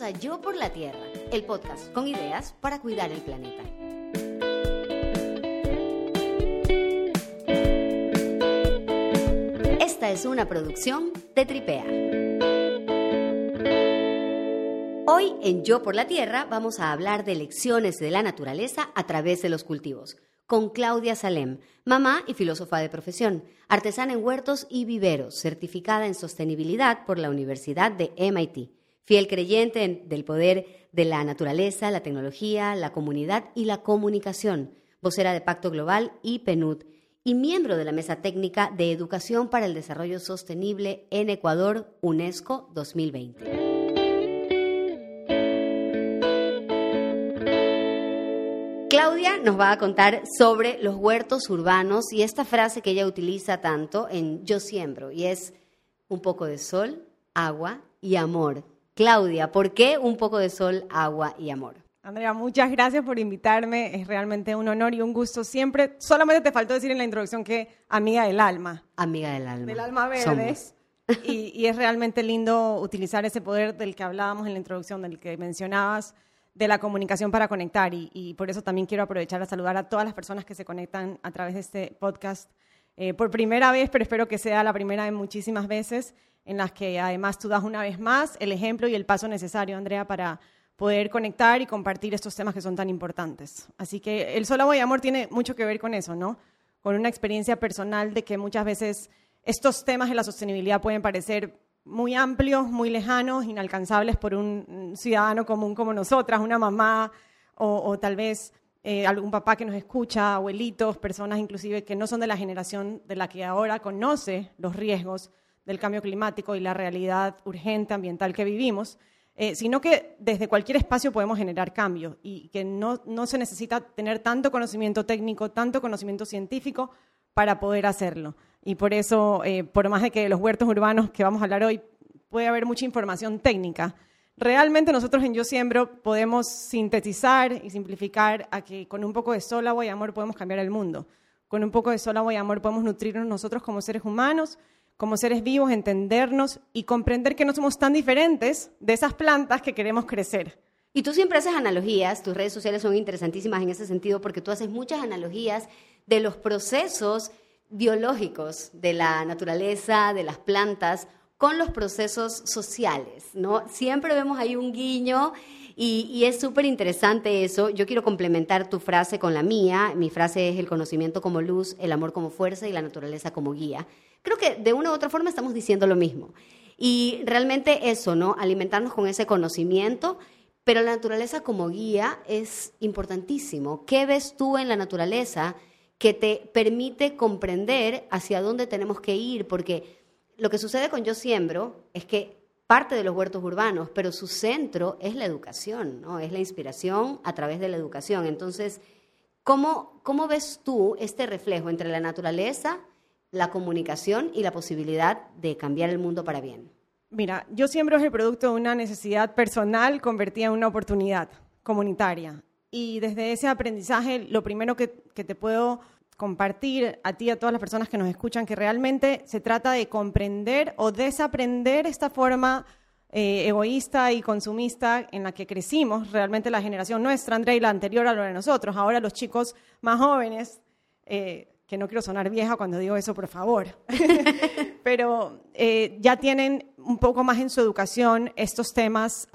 A Yo por la Tierra, el podcast con ideas para cuidar el planeta. Esta es una producción de Tripea. Hoy en Yo por la Tierra vamos a hablar de lecciones de la naturaleza a través de los cultivos con Claudia Salem, mamá y filósofa de profesión, artesana en huertos y viveros, certificada en sostenibilidad por la Universidad de MIT, fiel creyente del poder de la naturaleza, la tecnología, la comunidad y la comunicación, vocera de Pacto Global y PNUD, y miembro de la Mesa Técnica de Educación para el Desarrollo Sostenible en Ecuador, UNESCO 2020. Claudia nos va a contar sobre los huertos urbanos y esta frase que ella utiliza tanto en Yo siembro y es un poco de sol, agua y amor. Claudia, ¿por qué un poco de sol, agua y amor? Andrea, muchas gracias por invitarme. Es realmente un honor y un gusto siempre. Solamente te faltó decir en la introducción que amiga del alma. Amiga del alma. Del alma verde. Y, y, es realmente lindo utilizar ese poder del que hablábamos en la introducción, del que mencionabas, de la comunicación para conectar y, por eso también quiero aprovechar a saludar a todas las personas que se conectan a través de este podcast eh, por primera vez, pero espero que sea la primera de muchísimas veces en las que además tú das una vez más el ejemplo y el paso necesario, Andrea, para poder conectar y compartir estos temas que son tan importantes. Así que el solo y amor tiene mucho que ver con eso, ¿no? Con una experiencia personal de que muchas veces estos temas de la sostenibilidad pueden parecer muy amplios, muy lejanos, inalcanzables por un ciudadano común como nosotras, una mamá o, tal vez eh, algún papá que nos escucha, abuelitos, personas inclusive que no son de la generación de la que ahora conoce los riesgos del cambio climático y la realidad urgente ambiental que vivimos, eh, sino que desde cualquier espacio podemos generar cambio y que no, no se necesita tener tanto conocimiento técnico, tanto conocimiento científico para poder hacerlo. Y por eso, eh, por más de que los huertos urbanos que vamos a hablar hoy puede haber mucha información técnica, realmente nosotros en Yo Siembro podemos sintetizar y simplificar a que con un poco de sol, agua y amor podemos cambiar el mundo. Con un poco de sol, agua y amor podemos nutrirnos nosotros como seres humanos, como seres vivos, entendernos y comprender que no somos tan diferentes de esas plantas que queremos crecer. Y tú siempre haces analogías, tus redes sociales son interesantísimas en ese sentido porque tú haces muchas analogías de los procesos biológicos de la naturaleza, de las plantas, con los procesos sociales, ¿no? Siempre vemos ahí un guiño y, es súper interesante eso. Yo quiero complementar tu frase con la mía. Mi frase es el conocimiento como luz, el amor como fuerza y la naturaleza como guía. Creo que de una u otra forma estamos diciendo lo mismo. Y realmente eso, ¿no? Alimentarnos con ese conocimiento, pero la naturaleza como guía es importantísimo. ¿Qué ves tú en la naturaleza? que te permite comprender hacia dónde tenemos que ir, porque lo que sucede con Yo Siembro es que parte de los huertos urbanos, pero su centro es la educación, ¿no? es la inspiración a través de la educación. Entonces, ¿cómo, cómo ves tú este reflejo entre la naturaleza, la comunicación y la posibilidad de cambiar el mundo para bien? Mira, Yo Siembro es el producto de una necesidad personal convertida en una oportunidad comunitaria y desde ese aprendizaje lo primero que, te puedo compartir a ti y a todas las personas que nos escuchan, que realmente se trata de comprender o desaprender esta forma eh, egoísta y consumista en la que crecimos, realmente la generación nuestra, Andrea, y la anterior a lo de nosotros. Ahora los chicos más jóvenes eh, que no quiero sonar vieja cuando digo eso, por favor, pero eh, ya tienen un poco más en su educación estos temas,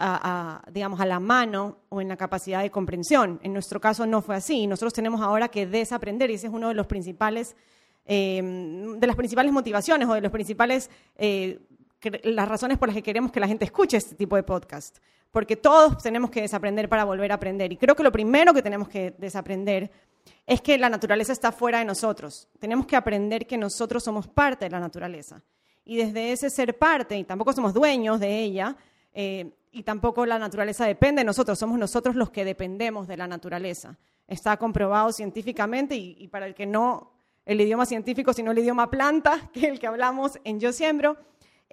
digamos, a la mano o en la capacidad de comprensión. En nuestro caso no fue así. Nosotros tenemos ahora que desaprender y ese es uno de los principales, eh, de las principales motivaciones o de los principales eh, las razones por las que queremos que la gente escuche este tipo de podcast. Porque todos tenemos que desaprender para volver a aprender. Y creo que lo primero que tenemos que desaprender es que la naturaleza está fuera de nosotros. Tenemos que aprender que nosotros somos parte de la naturaleza. Y desde ese ser parte, y tampoco somos dueños de ella, eh, y tampoco la naturaleza depende de nosotros, somos nosotros los que dependemos de la naturaleza. Está comprobado científicamente y, para el que no el idioma científico, sino el idioma planta, que es el que hablamos en Yo Siembro,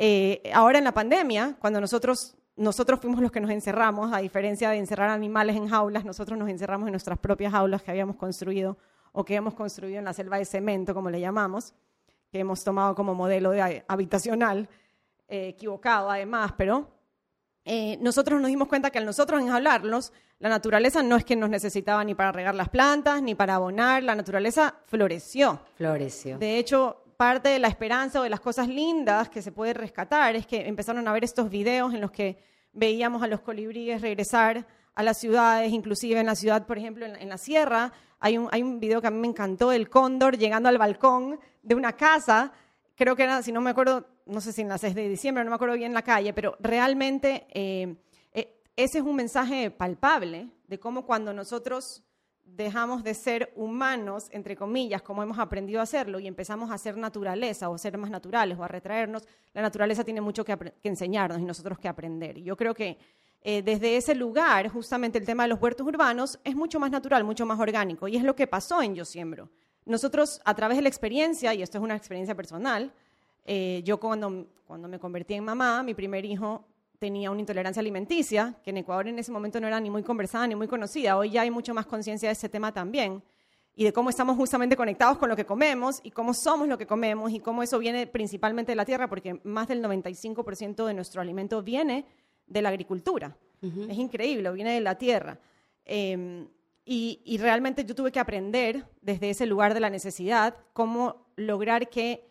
eh, ahora en la pandemia, cuando nosotros nosotros fuimos los que nos encerramos, a diferencia de encerrar animales en jaulas, nosotros nos encerramos en nuestras propias jaulas que habíamos construido o que hemos construido en la selva de cemento, como le llamamos, que hemos tomado como modelo de habitacional, eh, equivocado además, pero eh, nosotros nos dimos cuenta que al nosotros hablarlos, la naturaleza no es que nos necesitaba ni para regar las plantas, ni para abonar, la naturaleza floreció. Floreció. De hecho, parte de la esperanza o de las cosas lindas que se puede rescatar es que empezaron a ver estos videos en los que veíamos a los colibríes regresar a las ciudades, inclusive en la ciudad, por ejemplo, en, la sierra. Hay un, hay un video que a mí me encantó del cóndor llegando al balcón de una casa, creo que era, si no me acuerdo, no sé si en las 6 de diciembre, no me acuerdo bien la calle, pero realmente eh, eh, ese es un mensaje palpable de cómo cuando nosotros dejamos de ser humanos, entre comillas, como hemos aprendido a hacerlo, y empezamos a ser naturaleza o ser más naturales o a retraernos, la naturaleza tiene mucho que, enseñarnos y nosotros que aprender. Y yo creo que eh, desde ese lugar, justamente el tema de los huertos urbanos es mucho más natural, mucho más orgánico, y es lo que pasó en Yo Siembro. Nosotros, a través de la experiencia, y esto es una experiencia personal, eh, yo cuando, cuando me convertí en mamá, mi primer hijo tenía una intolerancia alimenticia, que en Ecuador en ese momento no era ni muy conversada ni muy conocida. Hoy ya hay mucho más conciencia de ese tema también y de cómo estamos justamente conectados con lo que comemos y cómo somos lo que comemos y cómo eso viene principalmente de la tierra, porque más del 95% de nuestro alimento viene de la agricultura. Es increíble, viene de la tierra. Em, y, realmente yo tuve que aprender desde ese lugar de la necesidad cómo lograr que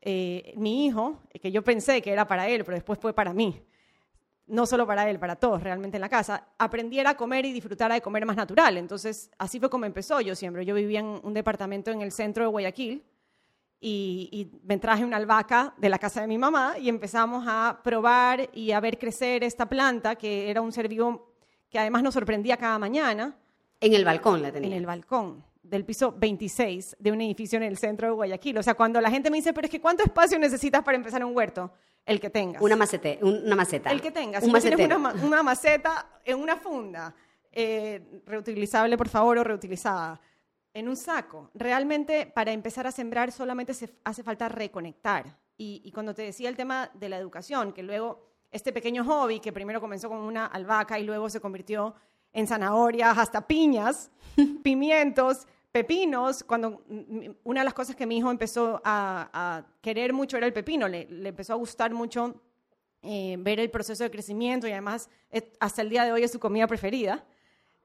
eh, mi hijo, que yo pensé que era para él, pero después fue para mí, no solo para él, para todos realmente en la casa, aprendiera a comer y disfrutara de comer más natural. Entonces, así fue como empezó yo siempre. Yo vivía en un departamento en el centro de Guayaquil y, me traje una albahaca de la casa de mi mamá y empezamos a probar y a ver crecer esta planta, que era un ser vivo que además nos sorprendía cada mañana. En el balcón la tenía. En el balcón del piso 26 de un edificio en el centro de Guayaquil. O sea, cuando la gente me dice, pero es que ¿cuánto espacio necesitas para empezar un huerto? El que tengas. Una, macete, una maceta. El que tengas. Si tienes una, maceta en una funda, eh, reutilizable, por favor, o reutilizada, en un saco. Realmente, para empezar a sembrar, solamente se hace falta reconectar. Y, y cuando te decía el tema de la educación, que luego este pequeño hobby, que primero comenzó con una albahaca y luego se convirtió en zanahorias, hasta piñas, pimientos, pepinos, cuando una de las cosas que mi hijo empezó a, querer mucho era el pepino, le, empezó a gustar mucho eh, ver el proceso de crecimiento y además eh, hasta el día de hoy es su comida preferida.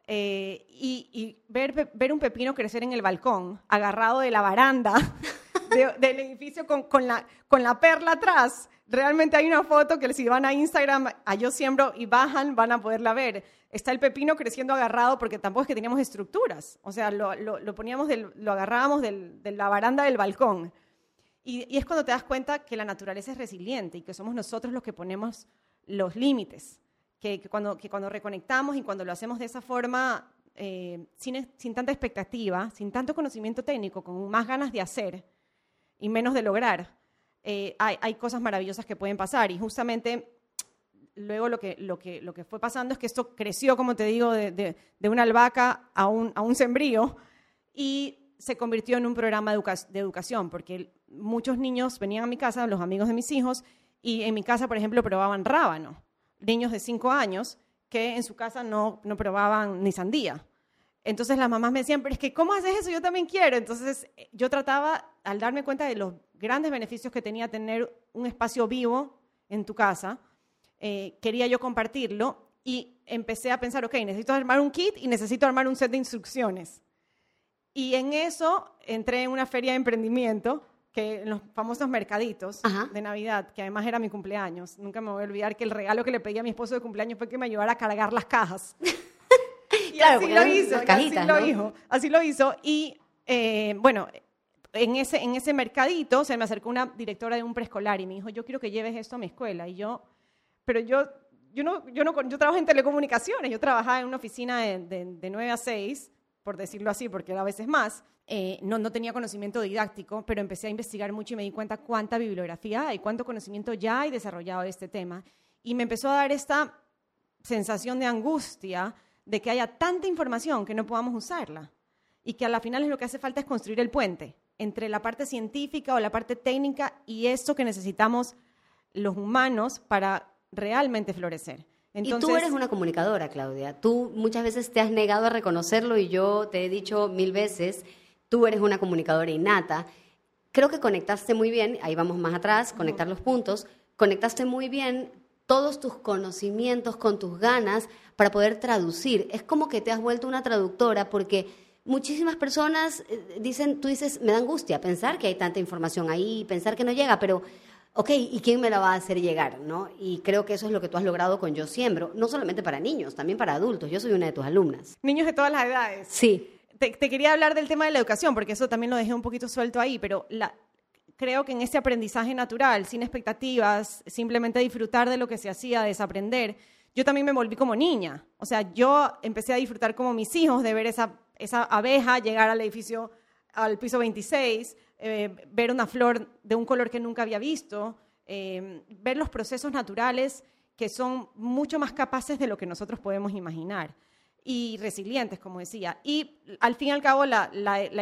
Eh, y, ver, ver, un pepino crecer en el balcón, agarrado de la baranda del edificio con, con, la, con la perla atrás. Realmente hay una foto que si van a Instagram, a Yo Siembro y bajan, van a poderla ver está el pepino creciendo agarrado porque tampoco es que teníamos estructuras. O sea, lo, lo, poníamos, lo agarrábamos de la baranda del balcón. Y, es cuando te das cuenta que la naturaleza es resiliente y que somos nosotros los que ponemos los límites. Que, cuando, que cuando reconectamos y cuando lo hacemos de esa forma, eh, sin, sin tanta expectativa, sin tanto conocimiento técnico, con más ganas de hacer y menos de lograr, eh, hay, cosas maravillosas que pueden pasar. Y justamente luego lo que, lo, que, lo que fue pasando es que esto creció, como te digo, de, de, una albahaca a un, a un sembrío y se convirtió en un programa de, educación, porque muchos niños venían a mi casa, los amigos de mis hijos, y en mi casa, por ejemplo, probaban rábano. Niños de 5 años que en su casa no, no probaban ni sandía. Entonces las mamás me decían, pero es que ¿cómo haces eso? Yo también quiero. Entonces eh, yo trataba, al darme cuenta de los grandes beneficios que tenía tener un espacio vivo en tu casa, eh, quería yo compartirlo y empecé a pensar, ok, necesito armar un kit y necesito armar un set de instrucciones. Y en eso entré en una feria de emprendimiento, que en los famosos mercaditos de Navidad, que además era mi cumpleaños. Nunca me voy a olvidar que el regalo que le pedí a mi esposo de cumpleaños fue que me ayudara a cargar las cajas. así lo hizo, así lo hizo, así lo hizo. Y eh, bueno, en ese, en ese mercadito se me acercó una directora de un preescolar y me dijo, yo quiero que lleves esto a mi escuela. Y yo pero yo, yo, no, yo, no, yo trabajo en telecomunicaciones, yo trabajaba en una oficina de, de, 9 a 6, por decirlo así, porque era a veces más. Eh, no, no tenía conocimiento didáctico, pero empecé a investigar mucho y me di cuenta cuánta bibliografía hay, cuánto conocimiento ya hay desarrollado de este tema. Y me empezó a dar esta sensación de angustia de que haya tanta información que no podamos usarla y que a la final lo que hace falta es construir el puente entre la parte científica o la parte técnica y eso que necesitamos los humanos para realmente florecer. y tú eres una comunicadora, Claudia. Tú muchas veces te has negado a reconocerlo y yo te he dicho mil veces, tú eres una comunicadora innata. Creo que conectaste muy bien, ahí vamos más atrás, conectar los puntos, conectaste muy bien todos tus conocimientos con tus ganas para poder traducir. Es como que te has vuelto una traductora porque muchísimas personas eh, dicen, tú dices, me da angustia pensar que hay tanta información ahí, pensar que no llega, pero ok, ¿y quién me la va a hacer llegar? ¿no? Y creo que eso es lo que tú has logrado con Yo Siembro, no solamente para niños, también para adultos. Yo soy una de tus alumnas. Niños de todas las edades. Sí. Te, quería hablar del tema de la educación, porque eso también lo dejé un poquito suelto ahí, pero creo que en ese aprendizaje natural, sin expectativas, simplemente disfrutar de lo que se hacía, desaprender, yo también me volví como niña. O sea, yo empecé a disfrutar como mis hijos de ver esa, abeja llegar al edificio, al piso 26, eh, ver una flor de un color que nunca había visto, eh, ver los procesos naturales que son mucho más capaces de lo que nosotros podemos imaginar y resilientes, como decía. Y al fin y al cabo, la,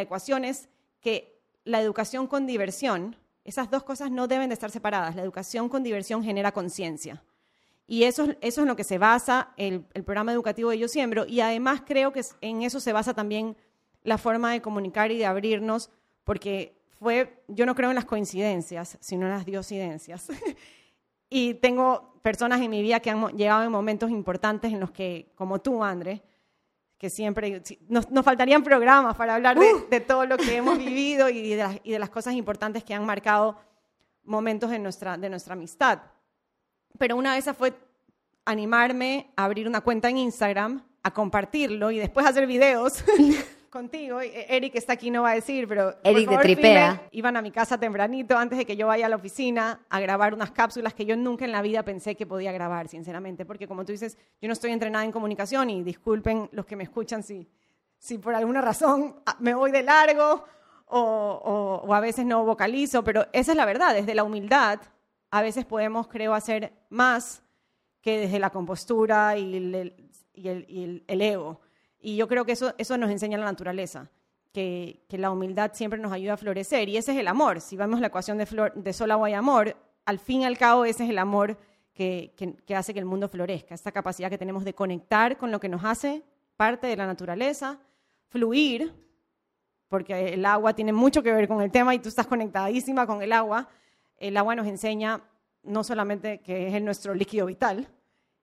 ecuación es que la educación con diversión, esas dos cosas no deben de estar separadas. La educación con diversión genera conciencia. Y eso, eso es en lo que se basa el, el, programa educativo de Yo Siembro. Y además creo que en eso se basa también la forma de comunicar y de abrirnos, porque fue, yo no creo en las coincidencias, sino en las diosidencias. y tengo personas en mi vida que han llegado en momentos importantes en los que, como tú, André, que siempre nos, faltarían programas para hablar de, todo lo que hemos vivido y de, las, y de, las, cosas importantes que han marcado momentos en nuestra, de nuestra amistad. Pero una de esas fue animarme a abrir una cuenta en Instagram, a compartirlo y después hacer videos contigo. E, Eric está aquí, no va a decir, pero. Eric de Tripea. iban a mi casa tempranito antes de que yo vaya a la oficina a grabar unas cápsulas que yo nunca en la vida pensé que podía grabar, sinceramente. Porque, como tú dices, yo no estoy entrenada en comunicación y disculpen los que me escuchan si, si por alguna razón ah, me voy de largo o, o, a veces no vocalizo, pero esa es la verdad. Desde la humildad, a veces podemos, creo, hacer más que desde la compostura y el, y el, y el ego. Y yo creo que eso, eso nos enseña la naturaleza, que, que, la humildad siempre nos ayuda a florecer. Y ese es el amor. Si vemos la ecuación de, flor, de sol, agua y amor, al fin y al cabo ese es el amor que, que, hace que el mundo florezca, esta capacidad que tenemos de conectar con lo que nos hace parte de la naturaleza, fluir, porque el agua tiene mucho que ver con el tema y tú estás conectadísima con el agua. El agua nos enseña no solamente que es nuestro líquido vital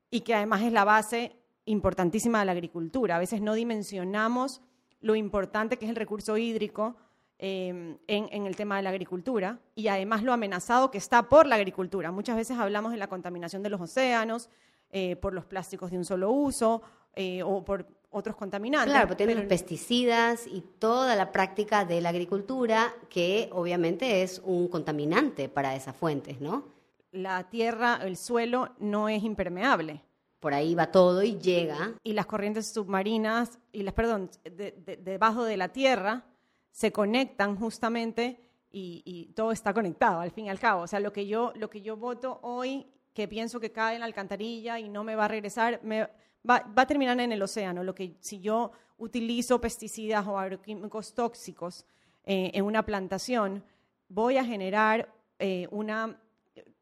y que además es la base importantísima de la agricultura. A veces no dimensionamos lo importante que es el recurso hídrico eh, en, el tema de la agricultura y además lo amenazado que está por la agricultura. Muchas veces hablamos de la contaminación de los océanos, eh, por los plásticos de un solo uso eh, o por otros contaminantes. Claro, pero tienen los pesticidas y toda la práctica de la agricultura que obviamente es un contaminante para esas fuentes, ¿no? La tierra, el suelo no es impermeable por ahí va todo y llega. Y las corrientes submarinas, y las, perdón, debajo de la tierra, se conectan justamente y, todo está conectado, al fin y al cabo. O sea, lo que yo, lo que yo voto hoy, que pienso que cae en la alcantarilla y no me va a regresar, me, va, va, a terminar en el océano. Lo que si yo utilizo pesticidas o agroquímicos tóxicos eh, en una plantación, voy a generar eh, una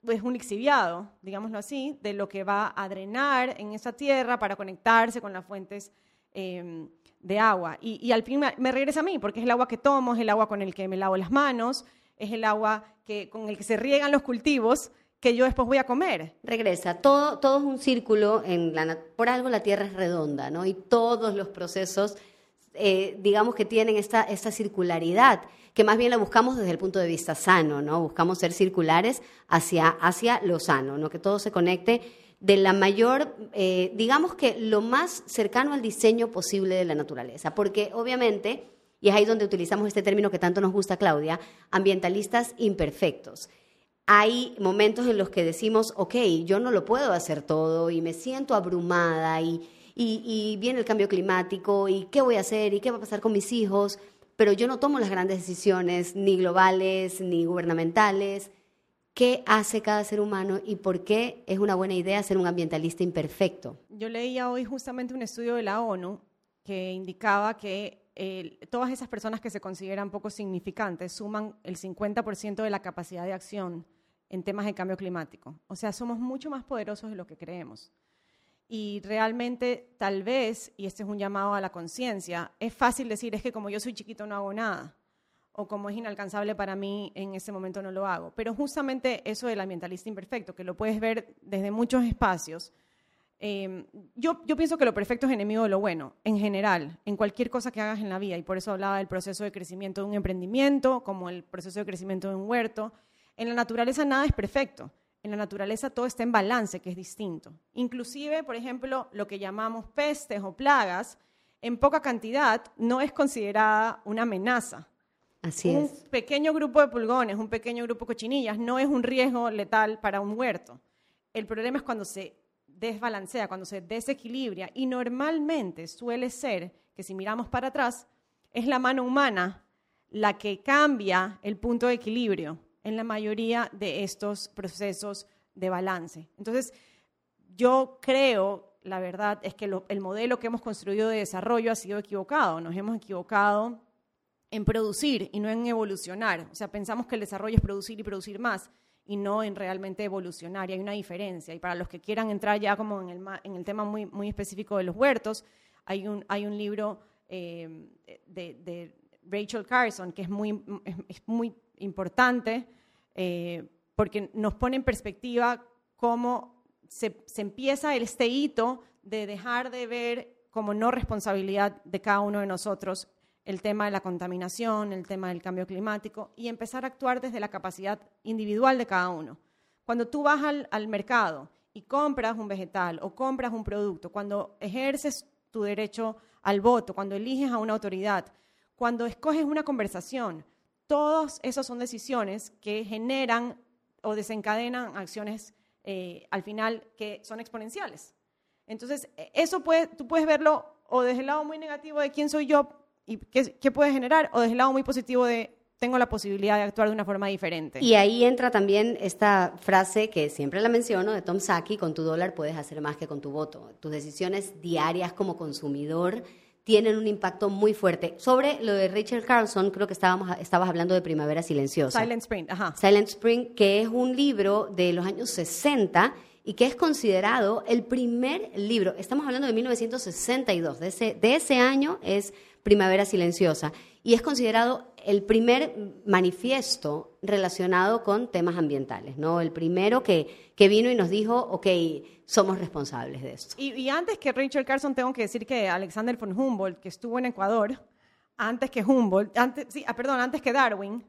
es un lixiviado, digámoslo así, de lo que va a drenar en esa tierra para conectarse con las fuentes em, de agua. Y, al fin me, regresa a mí, porque es el agua que tomo, es el agua con el que me lavo las manos, es el agua que, con el que se riegan los cultivos que yo después voy a comer. Regresa, todo, todo es un círculo, en la, por algo la Tierra es redonda, ¿no? Y todos los procesos, eh, digamos que tienen esta, esta circularidad que más bien la buscamos desde el punto de vista sano, ¿no? Buscamos ser circulares hacia, hacia lo sano, ¿no? Que todo se conecte de la mayor, eh, digamos que lo más cercano al diseño posible de la naturaleza, porque obviamente, y es ahí donde utilizamos este término que tanto nos gusta, Claudia, ambientalistas imperfectos. Hay momentos en los que decimos, ok, yo no lo puedo hacer todo y me siento abrumada y, y, viene el cambio climático y qué voy a hacer y qué va a pasar con mis hijos pero yo no tomo las grandes decisiones, ni globales, ni gubernamentales. ¿Qué hace cada ser humano y por qué es una buena idea ser un ambientalista imperfecto? Yo leía hoy justamente un estudio de la ONU que indicaba que todas esas personas que se consideran poco significantes suman el 50% de la capacidad de acción en temas de cambio climático. O sea, somos mucho más poderosos de lo que creemos. Y realmente, tal vez, y este es un llamado a la conciencia, es fácil decir, es que como yo soy chiquito no hago nada. o como es inalcanzable para mí, en ese momento no lo hago. Pero justamente eso del ambientalista imperfecto, que lo puedes ver desde muchos espacios, yo, yo pienso que lo perfecto es enemigo de lo bueno, en general, en cualquier cosa que hagas en la vida, y por eso hablaba del proceso de crecimiento de un emprendimiento, como el proceso de crecimiento de un huerto. En la naturaleza nada es perfecto. En la naturaleza todo está en balance, que es distinto. Inclusive, por ejemplo, lo que llamamos pestes o plagas, en poca cantidad no es considerada una amenaza Así un es. pequeño grupo de pulgones, un pequeño grupo de cochinillas, no es un riesgo letal para un huerto. El problema es cuando se desbalancea, cuando se desequilibra. Y normalmente suele ser que si miramos para atrás, es la mano humana la que cambia el punto de equilibrio en la mayoría de estos procesos de balance. Entonces, yo creo, la verdad, es que el modelo que hemos construido de desarrollo ha sido equivocado. Nos hemos equivocado en producir y no en evolucionar. O sea, pensamos que el desarrollo es producir y producir más y no en realmente evolucionar. Y hay una diferencia. Y para los que quieran entrar ya como en el, tema muy, específico de los huertos, hay un, libro eh, de, Rachel Carson que es muy, es muy importante eh, porque nos pone en perspectiva cómo se, se empieza este hito de dejar de ver como no responsabilidad de cada uno de nosotros el tema de la contaminación, el tema del cambio climático y empezar a actuar desde la capacidad individual de cada uno. Cuando tú vas al, al mercado y compras un vegetal o compras un producto, cuando ejerces tu derecho al voto, cuando eliges a una autoridad, cuando escoges una conversación, todas esas son decisiones que generan o desencadenan acciones eh, al final que son exponenciales. Entonces, e- eso puede, tú puedes verlo o desde el lado muy negativo de quién soy yo y qué, qué puede generar, o desde el lado muy positivo de tengo la posibilidad de actuar de una forma diferente. Y ahí entra también esta frase que siempre la menciono de Tom Saki, con tu dólar puedes hacer más que con tu voto. Tus decisiones diarias como consumidor tienen un impacto muy fuerte. Sobre lo de Rachel Carlson, creo que estábamos, estabas hablando de Primavera Silenciosa. Silent Spring, ajá. Silent Spring, que es un libro de los años 60 y que es considerado el primer libro, estamos hablando de 1962, de ese, de ese año es Primavera Silenciosa, y es considerado el primer manifiesto relacionado con temas ambientales, ¿no? El primero que, que vino y nos dijo, ok, somos responsables de esto. Y, antes que Rachel Carson, tengo que decir que Alexander von Humboldt, que estuvo en Ecuador, antes que Humboldt, antes, ah, perdón, antes que Darwin,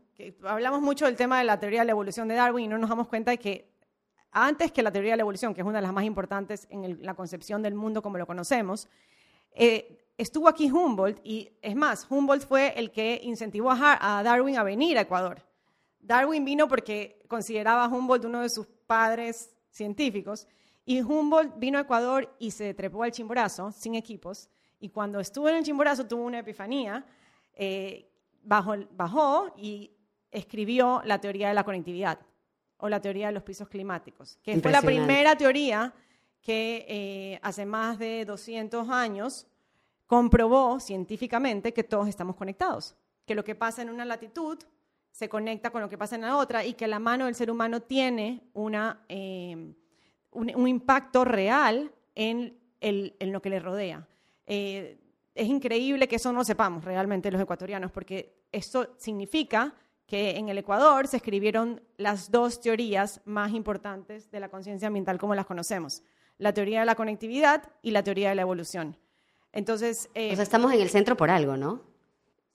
hablamos mucho del tema de la teoría de la evolución de Darwin y no nos damos cuenta de que antes que la teoría de la evolución, que es una de las más importantes en la concepción del mundo como lo conocemos, eh, estuvo aquí Humboldt y es más, Humboldt fue el que incentivó a, Darwin a venir a Ecuador. Darwin vino porque consideraba a Humboldt uno de sus padres científicos y Humboldt vino a Ecuador y se trepó al Chimborazo sin equipos y cuando estuvo en el Chimborazo tuvo una epifanía, eh, bajó, bajó y escribió la teoría de la conectividad o la teoría de los pisos climáticos, que fue la primera teoría que eh, hace más de 200 años comprobó científicamente que todos estamos conectados, que lo que pasa en una latitud se conecta con lo que pasa en la otra y que la mano del ser humano tiene eh, un, impacto real en, lo que le rodea. Eh, es increíble que eso no sepamos realmente los ecuatorianos, porque esto significa que en el Ecuador se escribieron las dos teorías más importantes de la conciencia ambiental como las conocemos, la teoría de la conectividad y la teoría de la evolución. Entonces, eh, O sea, estamos en el centro por algo, ¿no?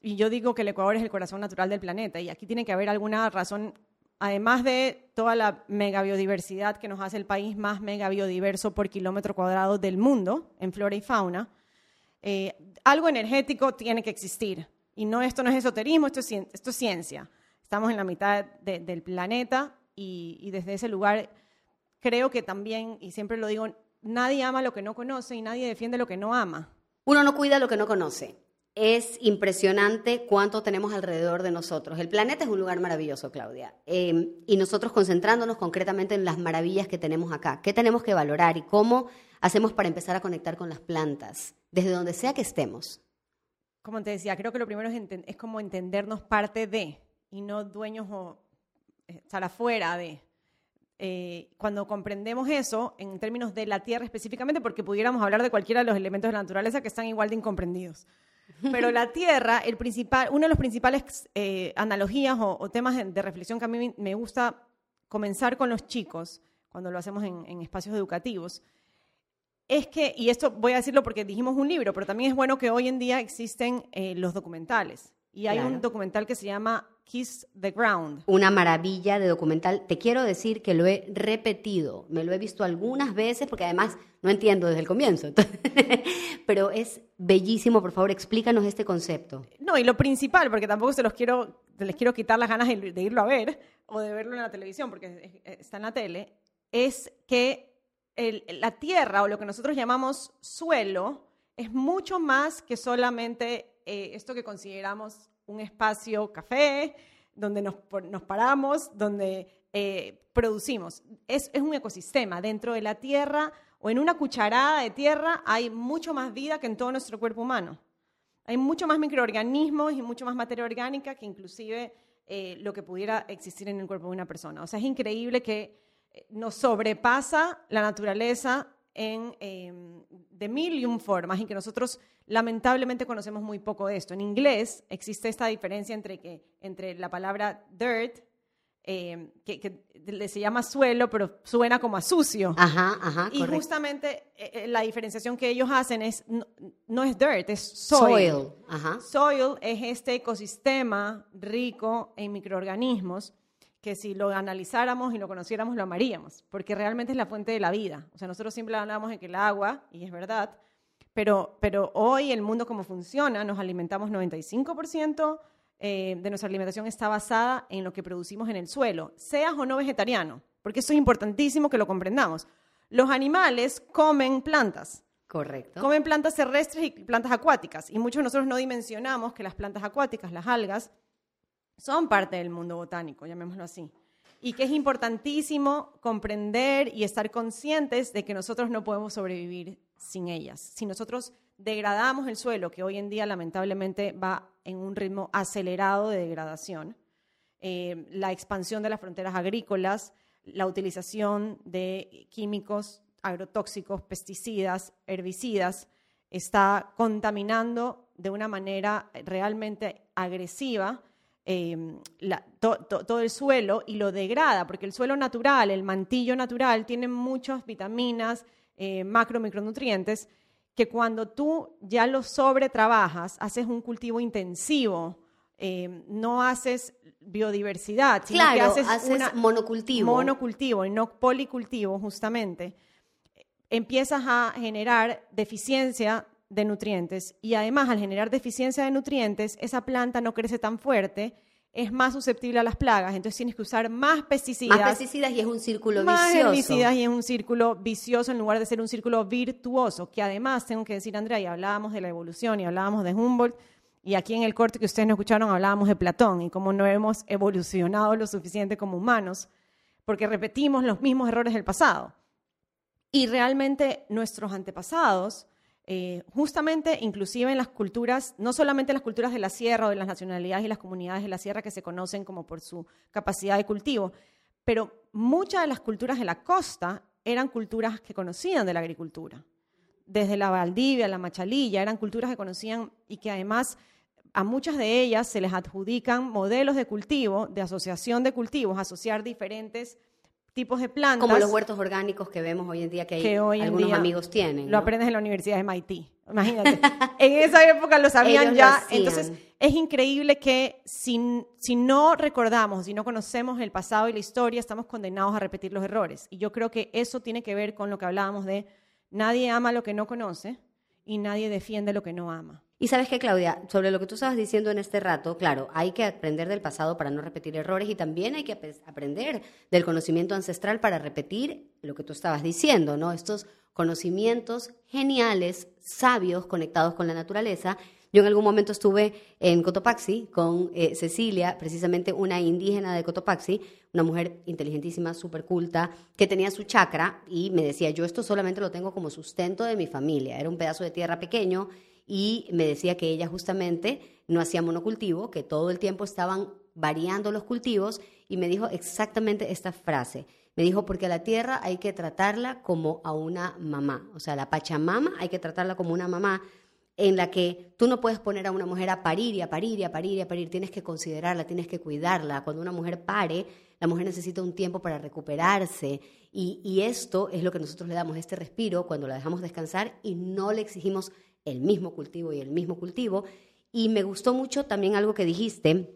y yo digo que el Ecuador es el corazón natural del planeta y aquí tiene que haber alguna razón, además de toda la megabiodiversidad que nos hace el país más megabiodiverso por kilómetro cuadrado del mundo en flora y fauna, eh, algo energético tiene que existir. Y no, esto no es esoterismo, esto es, esto es ciencia. Estamos en la mitad de- del planeta y, y desde ese lugar creo que también, y siempre lo digo, nadie ama lo que no conoce y nadie defiende lo que no ama. Uno no cuida lo que no conoce. Es impresionante cuánto tenemos alrededor de nosotros. El planeta es un lugar maravilloso, Claudia. Eh, y nosotros concentrándonos concretamente en las maravillas que tenemos acá. ¿Qué tenemos que valorar y cómo hacemos para empezar a conectar con las plantas, desde donde sea que estemos? como te decía, creo que lo primero es, es como entendernos parte de y no dueños o eh, estar afuera de. Eh, cuando comprendemos eso, en términos de la Tierra específicamente, porque pudiéramos hablar de cualquiera de los elementos de la naturaleza que están igual de incomprendidos. Pero la tierra, el principal, uno de los principales eh, analogías o, temas de, reflexión que a mí me gusta comenzar con los chicos, cuando lo hacemos en, espacios educativos, es que, y esto voy a decirlo porque dijimos un libro, pero también es bueno que hoy en día existen eh, los documentales. Y hay un documental que se llama Kiss the Ground. Una maravilla de documental. Te quiero decir que lo he repetido. Me lo he visto algunas veces porque además no entiendo desde el comienzo. Pero es bellísimo. Por favor, explícanos este concepto. No, y lo principal, porque tampoco se los quiero, les quiero quitar las ganas de irlo a ver o de verlo en la televisión porque está en la tele, es que la tierra o lo que nosotros llamamos suelo es mucho más que solamente eh, esto que consideramos un espacio café, donde nos, paramos, donde eh, producimos. Es, es, un ecosistema. Dentro de la tierra o en una cucharada de tierra hay mucho más vida que en todo nuestro cuerpo humano. Hay mucho más microorganismos y mucho más materia orgánica que inclusive eh, lo que pudiera existir en el cuerpo de una persona. O sea, es increíble que nos sobrepasa la naturaleza en, em, de mil y un formas y que nosotros lamentablemente conocemos muy poco de esto. En inglés existe esta diferencia entre, que, entre la palabra dirt, em, que, que, se llama suelo, pero suena como a sucio. Ajá, ajá, y justamente eh, eh, la diferenciación que ellos hacen es, no, es dirt, es soil. Soil, ajá. soil es este ecosistema rico en microorganismos que si lo analizáramos y lo conociéramos lo amaríamos, porque realmente es la fuente de la vida. O sea, nosotros siempre hablamos de que el agua, y es verdad, pero, pero hoy el mundo como funciona, nos alimentamos 95% eh, de nuestra alimentación está basada en lo que producimos en el suelo, seas o no vegetariano, porque eso es importantísimo que lo comprendamos. Los animales comen plantas. Correcto. Comen plantas terrestres y plantas acuáticas. Y muchos de nosotros no dimensionamos que las plantas acuáticas, las algas, son parte del mundo botánico, llamémoslo así. Y que es importantísimo comprender y estar conscientes de que nosotros no podemos sobrevivir sin ellas. Si nosotros degradamos el suelo, que hoy en día lamentablemente va en un ritmo acelerado de degradación, eh, la expansión de las fronteras agrícolas, la utilización de químicos agrotóxicos, pesticidas, herbicidas, está contaminando de una manera realmente agresiva Em, todo el suelo y lo degrada, porque el suelo natural, el mantillo natural, tiene muchas vitaminas, eh, macro, micronutrientes, que cuando tú ya lo sobretrabajas, haces un cultivo intensivo, em, no haces biodiversidad, sino que haces, monocultivo. Monocultivo y no policultivo, justamente. Empiezas a generar deficiencia de nutrientes y además al generar deficiencia de nutrientes, esa planta no crece tan fuerte, es más susceptible a las plagas, entonces tienes que usar más pesticidas. Más pesticidas y es un círculo más vicioso. herbicidas y es un círculo vicioso en lugar de ser un círculo virtuoso, que además, tengo que decir, Andrea, y hablábamos de la evolución y hablábamos de Humboldt, y aquí en el corte que ustedes no escucharon hablábamos de Platón y cómo no hemos evolucionado lo suficiente como humanos, porque repetimos los mismos errores del pasado. Y realmente nuestros antepasados eh, justamente inclusive en las culturas, no solamente en las culturas de la sierra o de las nacionalidades y las comunidades de la sierra que se conocen como por su capacidad de cultivo, pero muchas de las culturas de la costa eran culturas que conocían de la agricultura. Desde la Valdivia, la Machalilla, eran culturas que conocían y que además a muchas de ellas se les adjudican modelos de cultivo, de asociación de cultivos, asociar diferentes tipos de plantas. Como los huertos orgánicos que vemos hoy en día que, hay, algunos amigos tienen. Lo aprendes en la Universidad de MIT. Imagínate. en esa época lo sabían ya. Entonces, es increíble que si, si no recordamos, si no conocemos el pasado y la historia, estamos condenados a repetir los errores. Y yo creo que eso tiene que ver con lo que hablábamos de nadie ama lo que no conoce y nadie defiende lo que no ama. Y sabes qué, Claudia, sobre lo que tú estabas diciendo en este rato, claro, hay que aprender del pasado para no repetir errores y también hay que aprender del conocimiento ancestral para repetir lo que tú estabas diciendo, ¿no? Estos conocimientos geniales, sabios, conectados con la naturaleza. Yo en algún momento estuve en Cotopaxi con eh, Cecilia, precisamente una indígena de Cotopaxi, una mujer inteligentísima, súper culta, que tenía su chakra y me decía, yo esto solamente lo tengo como sustento de mi familia. Era un pedazo de tierra pequeño y me decía que ella justamente no hacía monocultivo, que todo el tiempo estaban variando los cultivos y me dijo exactamente esta frase. Me dijo, porque a la tierra hay que tratarla como a una mamá, o sea, la Pachamama hay que tratarla como una mamá, en la que tú no puedes poner a una mujer a parir y a parir y a parir y a parir, tienes que considerarla, tienes que cuidarla. Cuando una mujer pare, la mujer necesita un tiempo para recuperarse y, y esto es lo que nosotros le damos, este respiro, cuando la dejamos descansar y no le exigimos el mismo cultivo y el mismo cultivo. Y me gustó mucho también algo que dijiste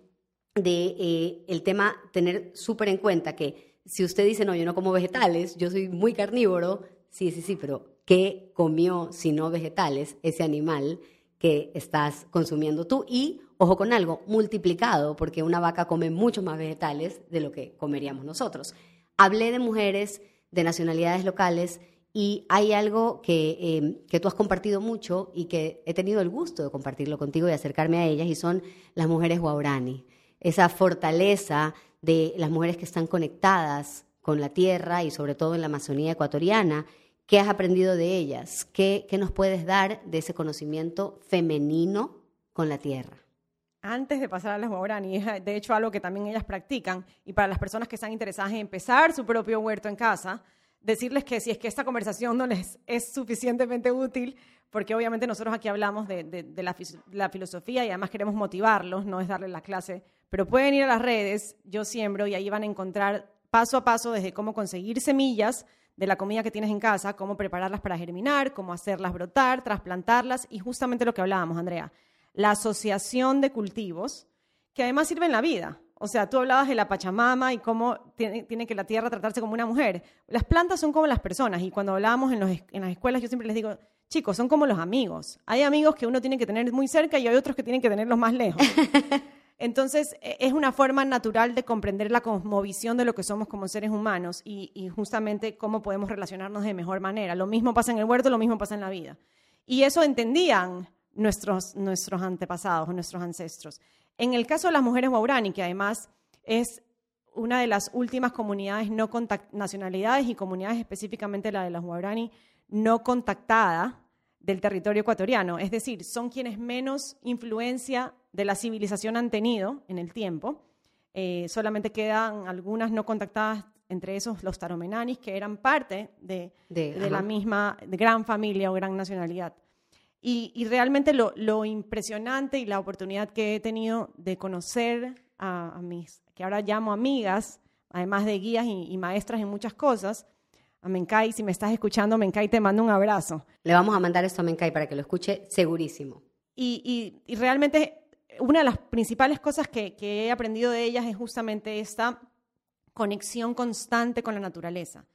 de eh, el tema tener súper en cuenta que si usted dice, no, yo no como vegetales, yo soy muy carnívoro, sí, sí, sí, pero ¿qué comió si no vegetales ese animal que estás consumiendo tú? Y, ojo con algo, multiplicado, porque una vaca come mucho más vegetales de lo que comeríamos nosotros. Hablé de mujeres de nacionalidades locales y hay algo que, eh, que, tú has compartido mucho y que he tenido el gusto de compartirlo contigo y acercarme a ellas, y son las mujeres guaurani esa fortaleza de las mujeres que están conectadas con la tierra y sobre todo en la Amazonía ecuatoriana. ¿Qué has aprendido de ellas? ¿Qué, qué nos puedes dar de ese conocimiento femenino con la tierra? Antes de pasar a las guaraní, de hecho algo que también ellas practican, y para las personas que están interesadas en empezar su propio huerto en casa, decirles que si es que esta conversación no les es suficientemente útil, porque obviamente nosotros aquí hablamos de, la, filosofía y además queremos motivarlos, no es darles la clase pero pueden ir a las redes, yo siembro, y ahí van a encontrar paso a paso desde cómo conseguir semillas de la comida que tienes en casa, cómo prepararlas para germinar, cómo hacerlas brotar, trasplantarlas y justamente lo que hablábamos, Andrea, la asociación de cultivos que además sirve en la vida. O sea, tú hablabas de la Pachamama y cómo tiene, tiene, que la tierra tratarse como una mujer. Las plantas son como las personas y cuando hablábamos en, los, en las escuelas yo siempre les digo, chicos, son como los amigos. Hay amigos que uno tiene que tener muy cerca y hay otros que tienen que tenerlos más lejos. Entonces, e, es una forma natural de comprender la cosmovisión de lo que somos como seres humanos y, justamente cómo podemos relacionarnos de mejor manera. Lo mismo pasa en el huerto, lo mismo pasa en la vida. Y eso entendían nuestros, nuestros antepasados, nuestros ancestros. En el caso de las mujeres Waurani, que además es una de las últimas comunidades no nacionalidades y comunidades específicamente la de las Waurani no contactada del territorio ecuatoriano, es decir, son quienes menos influencia de la civilización han tenido en el tiempo. Eh, solamente quedan algunas no contactadas, entre esos los taromenanis, que eran parte de, la misma gran familia o gran nacionalidad. Y, realmente lo, impresionante y la oportunidad que he tenido de conocer a, mis, que ahora llamo amigas, además de guías y, maestras en muchas cosas, a Mencay, si me estás escuchando, Mencay, te mando un abrazo. Le vamos a mandar esto a Mencay para que lo escuche segurísimo. y, y realmente una de las principales cosas que, he aprendido de ellas es justamente esta conexión constante con la naturaleza.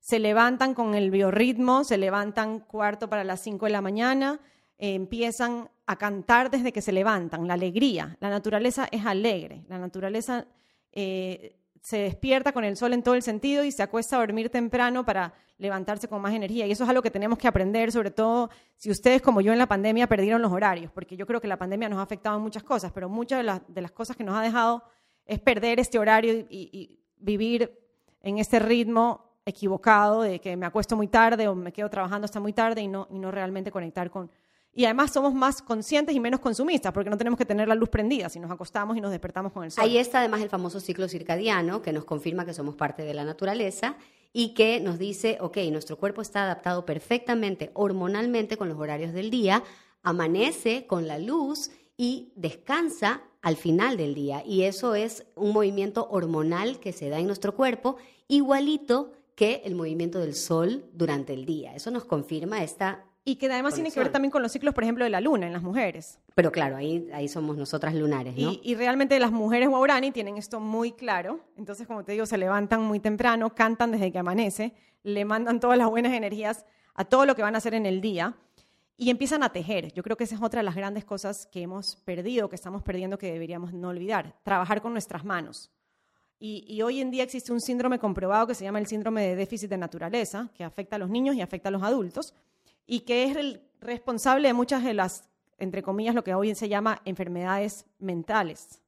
Se levantan con el biorritmo, se levantan cuarto para las cinco de la mañana, eh, empiezan a cantar desde que se levantan, la alegría. La naturaleza es alegre, la naturaleza eh, se despierta con el sol en todo el sentido y se acuesta a dormir temprano para levantarse con más energía. Y eso es algo que tenemos que aprender, sobre todo si ustedes como yo en la pandemia perdieron los horarios, porque yo creo que la pandemia nos ha afectado en muchas cosas, pero muchas de, las cosas que nos ha dejado es perder este horario y, vivir en este ritmo equivocado de que me acuesto muy tarde o me quedo trabajando hasta muy tarde y no, y no realmente conectar con, y además somos más conscientes y menos consumistas, porque no tenemos que tener la luz prendida si nos acostamos y nos despertamos con el sol. Ahí está además el famoso ciclo circadiano, que nos confirma que somos parte de la naturaleza y que nos dice, ok, nuestro cuerpo está adaptado perfectamente hormonalmente con los horarios del día, amanece con la luz y descansa al final del día. Y eso es un movimiento hormonal que se da en nuestro cuerpo, igualito que el movimiento del sol durante el día. Eso nos confirma esta y que además tiene que ver también con los ciclos, por ejemplo, de la luna en las mujeres. Pero claro, ahí, ahí somos nosotras lunares, ¿no? Y, realmente las mujeres Waurani tienen esto muy claro. Entonces, como te digo, se levantan muy temprano, cantan desde que amanece, le mandan todas las buenas energías a todo lo que van a hacer en el día y empiezan a tejer. Yo creo que esa es otra de las grandes cosas que hemos perdido, que estamos perdiendo, que deberíamos no olvidar. Trabajar con nuestras manos. Y, y, hoy en día existe un síndrome comprobado que se llama el síndrome de déficit de naturaleza, que afecta a los niños y afecta a los adultos y que es el responsable de muchas de las, entre comillas, lo que hoy se llama enfermedades mentales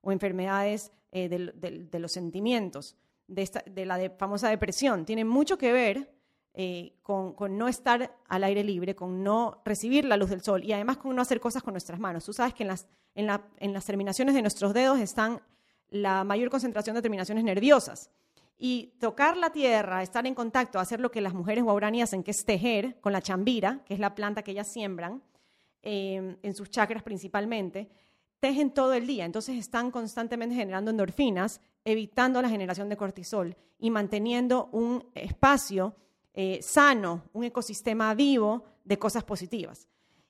o enfermedades eh, de, los sentimientos, de, la famosa depresión. Tiene mucho que ver eh, con, no estar al aire libre, con no recibir la luz del sol y además con no hacer cosas con nuestras manos. Tú sabes que en las, en las terminaciones de nuestros dedos están la mayor concentración de terminaciones nerviosas. Y tocar la tierra, estar en contacto, hacer lo que las mujeres guaurani hacen, que es tejer con la chambira, que es la planta que ellas siembran, eh, en sus chakras principalmente, tejen todo el día, entonces están constantemente generando endorfinas, evitando la generación de cortisol y manteniendo un espacio eh, sano, un ecosistema vivo de cosas positivas.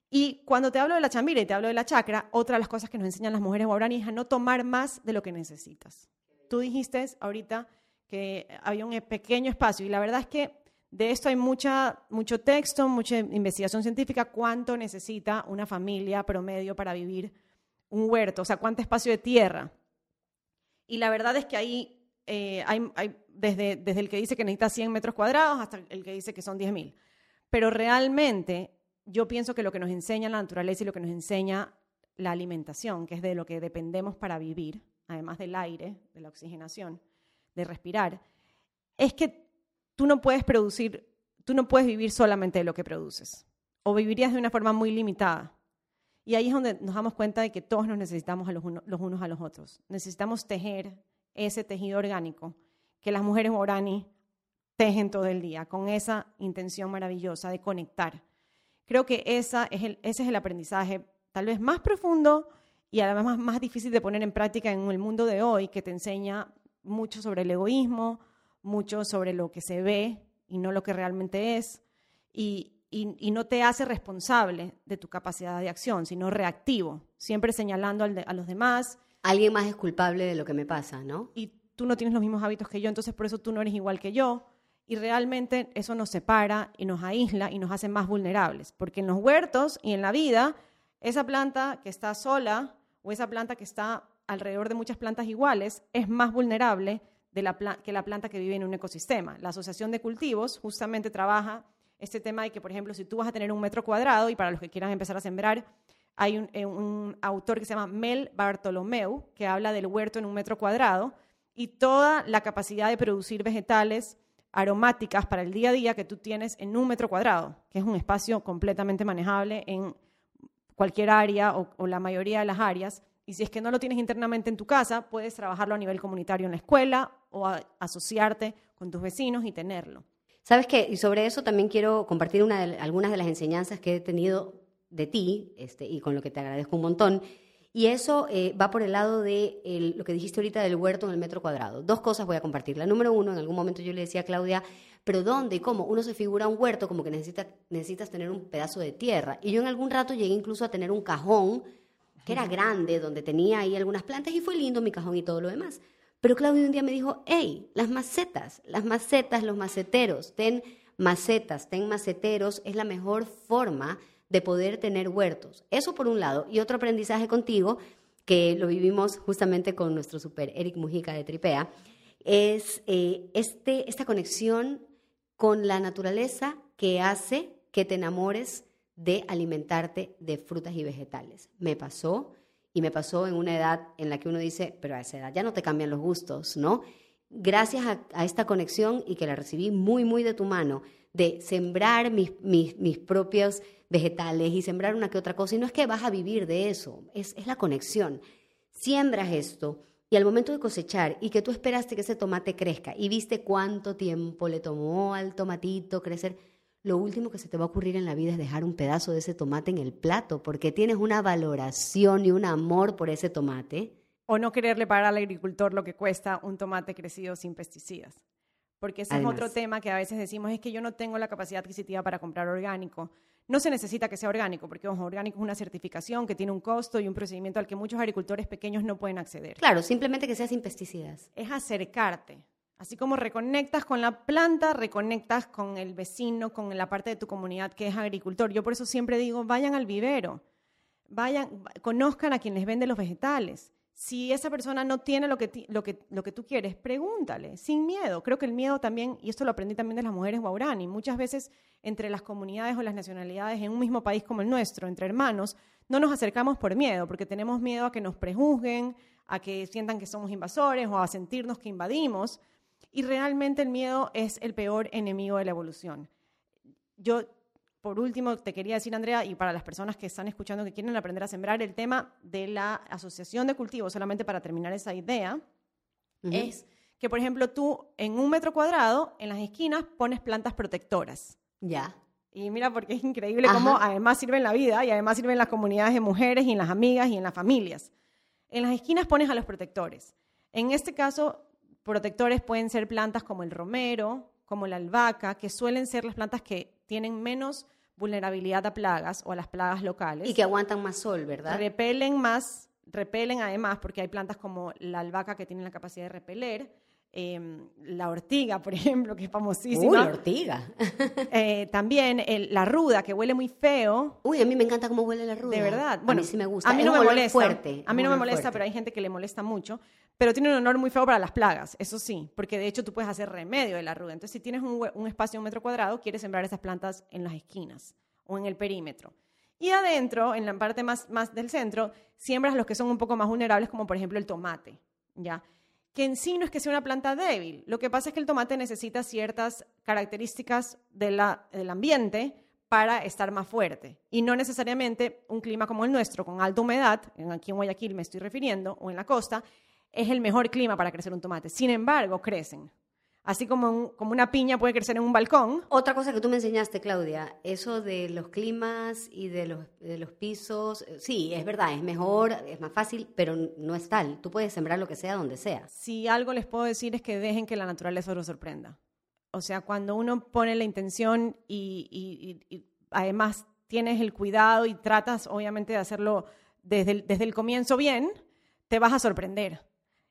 Y cuando te hablo de la chambira y te hablo de la chakra, otra de las cosas que nos enseñan las mujeres guaraníes es a no tomar más de lo que necesitas. Tú dijiste ahorita que había un pequeño espacio y la verdad es que de esto hay mucha, mucho texto, mucha investigación científica, cuánto necesita una familia promedio para vivir un huerto, o sea, cuánto espacio de tierra. Y la verdad es que ahí eh, hay, desde, desde el que dice que necesita 100 metros cuadrados hasta el que dice que son 10.000. Pero realmente yo pienso que lo que nos enseña la naturaleza y lo que nos enseña la alimentación, que es de lo que dependemos para vivir, además del aire, de la oxigenación, de respirar, es que tú no puedes producir, tú no puedes vivir solamente de lo que produces, o vivirías de una forma muy limitada. Y ahí es donde nos damos cuenta de que todos nos necesitamos a los, unos a los otros. Necesitamos tejer ese tejido orgánico que las mujeres orani tejen todo el día, con esa intención maravillosa de conectar. Creo que esa es el, ese es el aprendizaje tal vez más profundo y además más, más difícil de poner en práctica en el mundo de hoy, que te enseña mucho sobre el egoísmo, mucho sobre lo que se ve y no lo que realmente es, y, y, no te hace responsable de tu capacidad de acción, sino reactivo, siempre señalando a los demás. Alguien más es culpable de lo que me pasa, ¿no? Y tú no tienes los mismos hábitos que yo, entonces por eso tú no eres igual que yo. Y realmente eso nos separa y nos aísla y nos hace más vulnerables, porque en los huertos y en la vida, esa planta que está sola o esa planta que está alrededor de muchas plantas iguales es más vulnerable que la planta que vive en un ecosistema. La Asociación de Cultivos justamente trabaja este tema de que, por ejemplo, si tú vas a tener un metro cuadrado, y para los que quieran empezar a sembrar, hay un, eh, un autor que se llama Mel Bartolomeu, que habla del huerto en un metro cuadrado, y toda la capacidad de producir vegetales aromáticas para el día a día que tú tienes en un metro cuadrado, que es un espacio completamente manejable en cualquier área o la mayoría de las áreas. Y si es que no lo tienes internamente en tu casa, puedes trabajarlo a nivel comunitario en la escuela o asociarte con tus vecinos y tenerlo. Sabes qué? y sobre eso también quiero compartir una algunas de las enseñanzas que he tenido de ti este, y con lo que te agradezco un montón. Y eso eh, va por el lado de lo que dijiste ahorita del huerto en el metro cuadrado. Dos cosas voy a compartir. La número uno, en algún momento yo le decía a Claudia, pero ¿dónde y cómo? Uno se figura un huerto como que necesita, necesitas tener un pedazo de tierra. Y yo en algún rato llegué incluso a tener un cajón que era grande, donde tenía ahí algunas plantas y fue lindo mi cajón y todo lo demás. Pero Claudio un día me dijo, hey, las macetas, las macetas, los maceteros, ten macetas, ten maceteros, es la mejor forma de poder tener huertos. Eso por un lado. Y otro aprendizaje contigo, que lo vivimos justamente con nuestro super Eric Mujica de Tripea, es eh, este, esta conexión con la naturaleza que hace que te enamores de alimentarte de frutas y vegetales. Me pasó y me pasó en una edad en la que uno dice, pero a esa edad ya no te cambian los gustos, ¿no? Gracias a, esta conexión y que la recibí muy, muy de tu mano, de sembrar mis, mis, propios vegetales y sembrar una que otra cosa. Y no es que vas a vivir de eso, es, es la conexión. Siembras esto y al momento de cosechar y que tú esperaste que ese tomate crezca y viste cuánto tiempo le tomó al tomatito crecer, lo último que se te va a ocurrir en la vida es dejar un pedazo de ese tomate en el plato, porque tienes una valoración y un amor por ese tomate. O no quererle pagar al agricultor lo que cuesta un tomate crecido sin pesticidas. Porque ese es otro tema que a veces decimos, es que yo no tengo la capacidad adquisitiva para comprar orgánico. No se necesita que sea orgánico, porque ojo, orgánico es una certificación que tiene un costo y un procedimiento al que muchos agricultores pequeños no pueden acceder. Claro, simplemente que sea sin pesticidas. Es acercarte. Así como reconectas con la planta, reconectas con el vecino, con la parte de tu comunidad que es agricultor. Yo por eso siempre digo, vayan al vivero, vayan, conozcan a quien les vende los vegetales. Si esa persona no tiene lo que, lo, que, lo que tú quieres, pregúntale, sin miedo. Creo que el miedo también, y esto lo aprendí también de las mujeres guaurani, muchas veces entre las comunidades o las nacionalidades en un mismo país como el nuestro, entre hermanos, no nos acercamos por miedo, porque tenemos miedo a que nos prejuzguen, a que sientan que somos invasores o a sentirnos que invadimos. Y realmente el miedo es el peor enemigo de la evolución. Yo, por último, te quería decir, Andrea, y para las personas que están escuchando que quieren aprender a sembrar, el tema de la asociación de cultivos, solamente para terminar esa idea, es que, por ejemplo, tú en un metro cuadrado, en las esquinas, pones plantas protectoras. Ya. Y mira, porque es increíble cómo además sirve en la vida y además sirve en las comunidades de mujeres y en las amigas y en las familias. En las esquinas pones a los protectores. En este caso, protectores pueden ser plantas como el romero, como la albahaca, que suelen ser las plantas que tienen menos vulnerabilidad a plagas o a las plagas locales. Y que aguantan más sol, ¿verdad? Repelen más, repelen además, porque hay plantas como la albahaca que tienen la capacidad de repeler, Em, la ortiga, por ejemplo, que es famosísima. Uy, la ortiga. Eh, también la ruda, que huele muy feo. Uy, a mí me encanta cómo huele la ruda. De verdad. Bueno, a mí sí me gusta. A mí no me molesta. Fuerte, a mí no me molesta, pero hay gente que le molesta mucho. Pero tiene un olor muy feo para las plagas, eso sí, porque de hecho tú puedes hacer remedio de la ruda. Entonces, si tienes un, un espacio de un metro cuadrado, quieres sembrar esas plantas en las esquinas o en el perímetro. Y adentro, en la parte más, más del centro, siembras los que son un poco más vulnerables, como por ejemplo el tomate. ¿ya? Que en sí no es que sea una planta débil. Lo que pasa es que el tomate necesita ciertas características del ambiente para estar más fuerte. Y no necesariamente un clima como el nuestro, con alta humedad, aquí en Guayaquil me estoy refiriendo, o en la costa, es el mejor clima para crecer un tomate. Sin embargo, crecen. Así como, como una piña puede crecer en un balcón. Otra cosa que tú me enseñaste, Claudia, eso de los climas y de los, de los pisos, eh, sí, es verdad, es mejor, es más fácil, pero no es tal. Tú puedes sembrar lo que sea donde sea. Si algo les puedo decir es que dejen que la naturaleza los sorprenda. O sea, cuando uno pone la intención y, y, además tienes el cuidado y tratas, obviamente, de hacerlo desde desde el comienzo bien, te vas a sorprender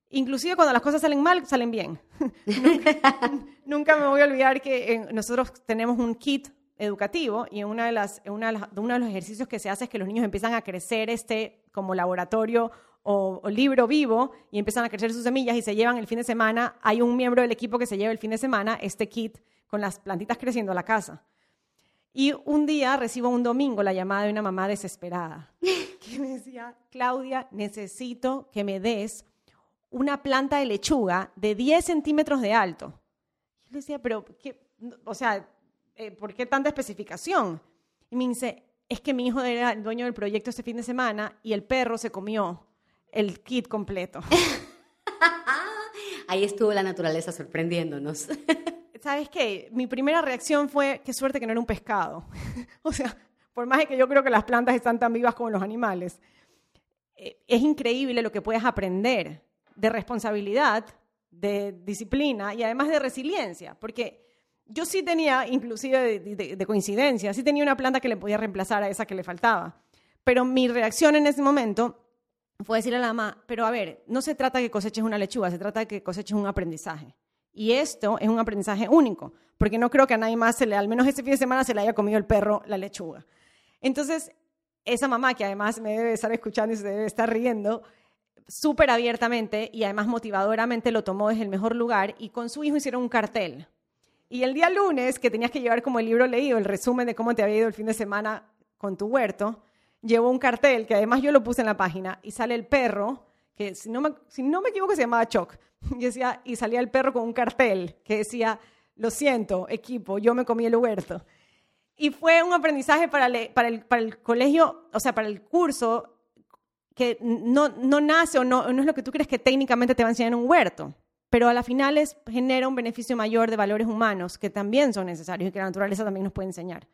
inclusive cuando las cosas salen mal, salen bien. nunca, me voy a olvidar que eh, nosotros tenemos un kit educativo y una de las, una de uno de los ejercicios que se hace es que los niños empiezan a crecer este como laboratorio o, libro vivo y empiezan a crecer sus semillas y se llevan el fin de semana, hay un miembro del equipo que se lleva el fin de semana este kit con las plantitas creciendo a la casa. Y un día recibo un domingo la llamada de una mamá desesperada que me decía, Claudia, necesito que me des una planta de lechuga de 10 centímetros de alto. Yo le decía, pero, ¿qué? o sea, eh, ¿por qué tanta especificación? Y me dice, es que mi hijo era el dueño del proyecto este fin de semana y el perro se comió el kit completo. Ahí estuvo la naturaleza sorprendiéndonos. ¿Sabes qué? Mi primera reacción fue, qué suerte que no era un pescado. o sea, por más que yo creo que las plantas están tan vivas como los animales, eh, es increíble lo que puedes aprender de responsabilidad, de disciplina y además de resiliencia, porque yo sí tenía, inclusive de, coincidencia, sí tenía una planta que le podía reemplazar a esa que le faltaba, pero mi reacción en ese momento fue decirle a la mamá, pero a ver, no se trata que coseches una lechuga, se trata que coseches un aprendizaje. Y esto es un aprendizaje único, porque no creo que a nadie más, se le, al menos este fin de semana, se le haya comido el perro la lechuga. Entonces, esa mamá, que además me debe estar escuchando y se debe estar riendo, súper abiertamente y además motivadoramente lo tomó desde el mejor lugar y con su hijo hicieron un cartel. Y el día lunes, que tenías que llevar como el libro leído, el resumen de cómo te había ido el fin de semana con tu huerto, llevó un cartel que además yo lo puse en la página y sale el perro, que si no me, si no me equivoco se llamaba Choc, y, decía, y salía el perro con un cartel que decía, lo siento, equipo, yo me comí el huerto. Y fue un aprendizaje para, para, el, para el colegio, o sea, para el curso que no, no nace o no, no es lo que tú crees que técnicamente te va a enseñar en un huerto, pero a la final es, genera un beneficio mayor de valores humanos que también son necesarios y que la naturaleza también nos puede enseñar.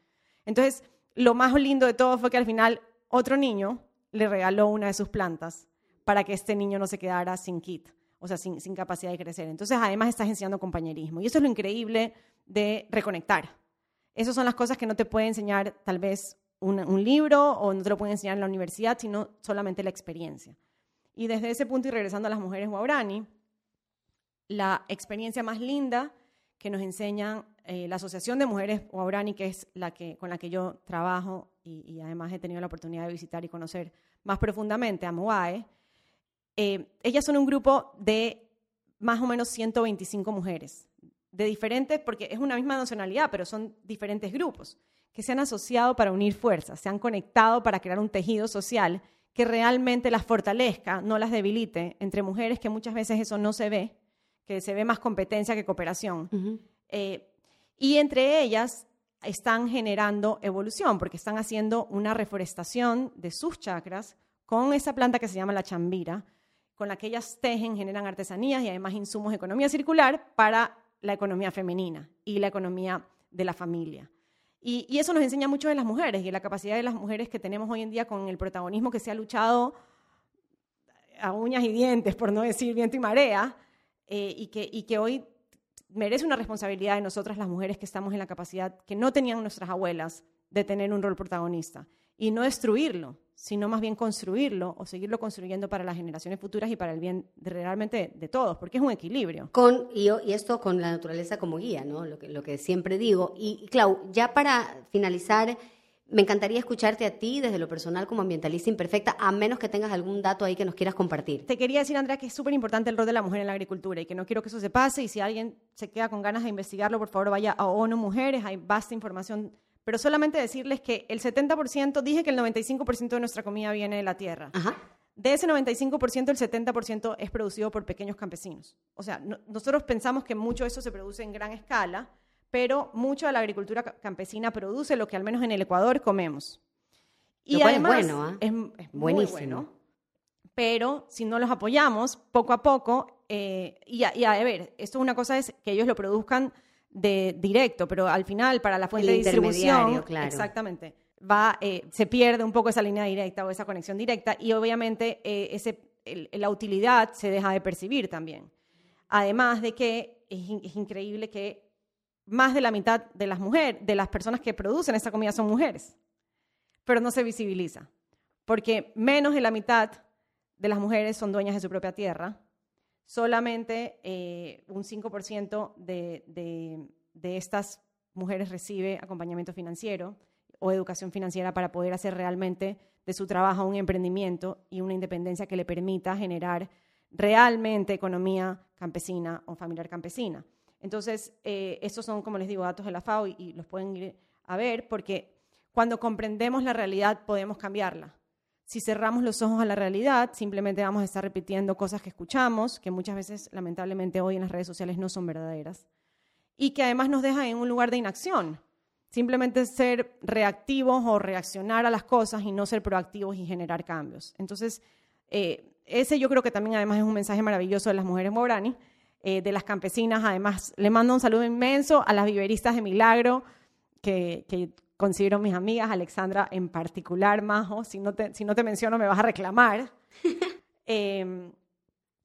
Entonces, lo más lindo de todo fue que al final otro niño le regaló una de sus plantas para que este niño no se quedara sin kit, o sea, sin, sin capacidad de crecer. Entonces, además estás enseñando compañerismo. Y eso es lo increíble de reconectar. Esas son las cosas que no te puede enseñar tal vez un, libro o no te lo pueden enseñar en la universidad, sino solamente la experiencia. Y desde ese punto, y regresando a las mujeres guaurani, la experiencia más linda que nos enseñan eh, la Asociación de Mujeres Guaurani, que es la que, con la que yo trabajo y, además he tenido la oportunidad de visitar y conocer más profundamente a Moae, eh, ellas son un grupo de más o menos 125 mujeres, de diferentes, porque es una misma nacionalidad, pero son diferentes grupos que se han asociado para unir fuerzas, se han conectado para crear un tejido social que realmente las fortalezca, no las debilite, entre mujeres que muchas veces eso no se ve, que se ve más competencia que cooperación. Eh, y entre ellas están generando evolución, porque están haciendo una reforestación de sus chakras con esa planta que se llama la chambira, con la que ellas tejen, generan artesanías y además insumos de economía circular para la economía femenina y la economía de la familia. Y, eso nos enseña mucho de las mujeres y de la capacidad de las mujeres que tenemos hoy en día con el protagonismo que se ha luchado a uñas y dientes, por no decir viento y marea, eh, y que hoy merece una responsabilidad de nosotras las mujeres que estamos en la capacidad que no tenían nuestras abuelas de tener un rol protagonista. Y no destruirlo, sino más bien construirlo o seguirlo construyendo para las generaciones futuras y para el bien de, realmente de todos, porque es un equilibrio. Con, y, y, esto con la naturaleza como guía, ¿no? Lo que, lo que siempre digo. Y, Clau, ya para finalizar, me encantaría escucharte a ti desde lo personal como ambientalista imperfecta, a menos que tengas algún dato ahí que nos quieras compartir. Te quería decir, Andrea, que es súper importante el rol de la mujer en la agricultura y que no quiero que eso se pase. Y si alguien se queda con ganas de investigarlo, por favor vaya a ONU Mujeres, hay vasta información. Pero solamente decirles que el 70%, dije que el 95% de nuestra comida viene de la tierra. Ajá. De ese 95%, el 70% es producido por pequeños campesinos. O sea, nosotros pensamos que mucho de eso se produce en gran escala, pero mucho de la agricultura campesina produce lo que al menos en el Ecuador comemos. Y además es, bueno, ¿eh? es, buenísimo. bueno, pero si no los apoyamos poco a poco, eh, y, a, ver, esto es una cosa es que ellos lo produzcan de directo, pero al final para la fuente de distribución, claro. exactamente, va, eh, se pierde un poco esa línea directa o esa conexión directa y obviamente ese, la utilidad se deja de percibir también. Además de que es increíble que más de la mitad de las mujeres, de las personas que producen esta comida son mujeres, pero no se visibiliza, porque menos de la mitad de las mujeres son dueñas de su propia tierra, solamente eh, un 5% de, de estas mujeres recibe acompañamiento financiero o educación financiera para poder hacer realmente de su trabajo un emprendimiento y una independencia que le permita generar realmente economía campesina o familiar campesina. Entonces, eh, estos son, como les digo, datos de la FAO y, los pueden ir a ver porque cuando comprendemos la realidad podemos cambiarla. Si cerramos los ojos a la realidad, simplemente vamos a estar repitiendo cosas que escuchamos, que muchas veces, lamentablemente, hoy en las redes sociales no son verdaderas, y que además nos dejan en un lugar de inacción. Simplemente ser reactivos o reaccionar a las cosas y no ser proactivos y generar cambios. Entonces, eh, ese yo creo que también además es un mensaje maravilloso de las mujeres Mobrani, eh, de las campesinas. Además, le mando un saludo inmenso a las viveristas de Milagro, que, que considero mis amigas, Alexandra en particular, Majo, si no te, si no te menciono me vas a reclamar. Em,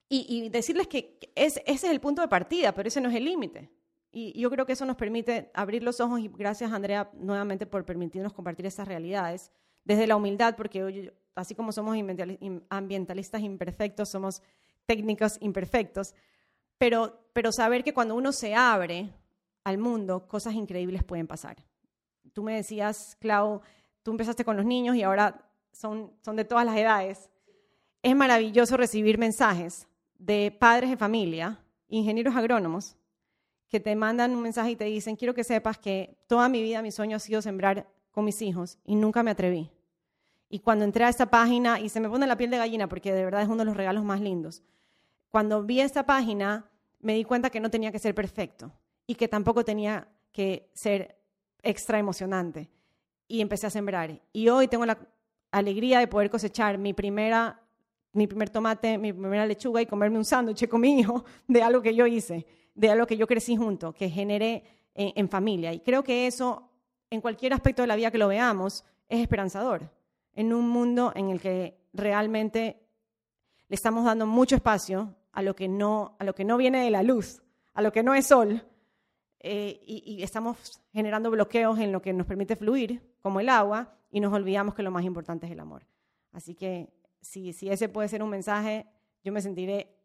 y, decirles que ese es el punto de partida, pero ese no es el límite. Y yo creo que eso nos permite abrir los ojos y gracias Andrea nuevamente por permitirnos compartir esas realidades desde la humildad, porque así como somos ambientalistas imperfectos, somos técnicos imperfectos, pero, pero saber que cuando uno se abre al mundo, cosas increíbles pueden pasar. Tú me decías, Clau, tú empezaste con los niños y ahora son, son de todas las edades. Es maravilloso recibir mensajes de padres de familia, ingenieros agrónomos, que te mandan un mensaje y te dicen, quiero que sepas que toda mi vida mi sueño ha sido sembrar con mis hijos y nunca me atreví. Y cuando entré a esta página, y se me pone la piel de gallina porque de verdad es uno de los regalos más lindos, cuando vi esta página, me di cuenta que no tenía que ser perfecto y que tampoco tenía que ser extra emocionante. Y empecé a sembrar. Y hoy tengo la alegría de poder cosechar mi primera mi primer tomate, mi primera lechuga y comerme un sándwich con mi hijo de algo que yo hice, de algo que yo crecí junto, que generé en, en, familia. Y creo que eso, en cualquier aspecto de la vida que lo veamos, es esperanzador. En un mundo en el que realmente le estamos dando mucho espacio a lo que no, a lo que no viene de la luz, a lo que no es sol, eh, y, estamos generando bloqueos en lo que nos permite fluir, como el agua, y nos olvidamos que lo más importante es el amor. Así que si, si ese puede ser un mensaje, yo me sentiré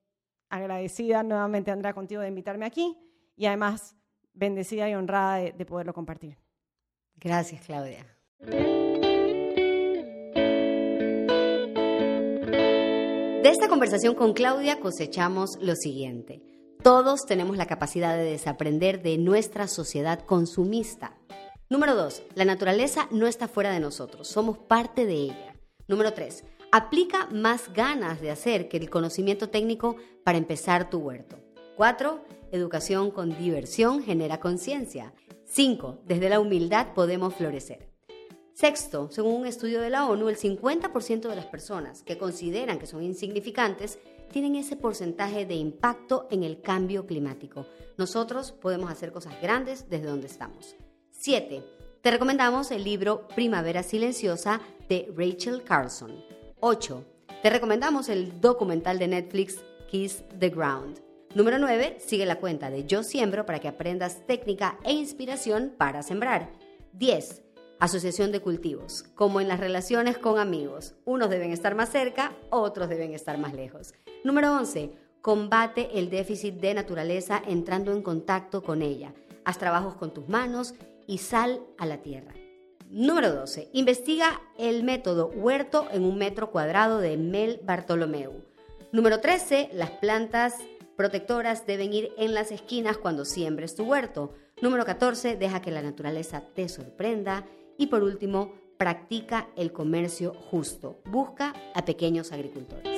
agradecida nuevamente, Andrea, contigo de invitarme aquí y además bendecida y honrada de poderlo compartir. Gracias, Claudia. De esta conversación con Claudia cosechamos lo siguiente. Todos tenemos la capacidad de desaprender de nuestra sociedad consumista. Número dos, la naturaleza no está fuera de nosotros, somos parte de ella. Número tres, aplica más ganas de hacer que el conocimiento técnico para empezar tu huerto. Cuatro, educación con diversión genera conciencia. Cinco, desde la humildad podemos florecer. Sexto, según un estudio de la ONU, el 50% de las personas que consideran que son insignificantes tienen ese porcentaje de impacto en el cambio climático. Nosotros podemos hacer cosas grandes desde donde estamos. Siete, te recomendamos el libro Primavera Silenciosa de Rachel Carlson. 8. Te recomendamos el documental de Netflix Kiss the Ground. Número 9. Sigue la cuenta de Yo Siembro para que aprendas técnica e inspiración para sembrar. 10. Asociación de cultivos. Como en las relaciones con amigos, unos deben estar más cerca, otros deben estar más lejos. Número 11. Combate el déficit de naturaleza entrando en contacto con ella. Haz trabajos con tus manos y sal a la tierra. Número 12. Investiga el método huerto en un metro cuadrado de Mel Bartolomeu. Número 13. Las plantas protectoras deben ir en las esquinas cuando siembres tu huerto. Número 14. Deja que la naturaleza te sorprenda. Y por último, practica el comercio justo. Busca a pequeños agricultores.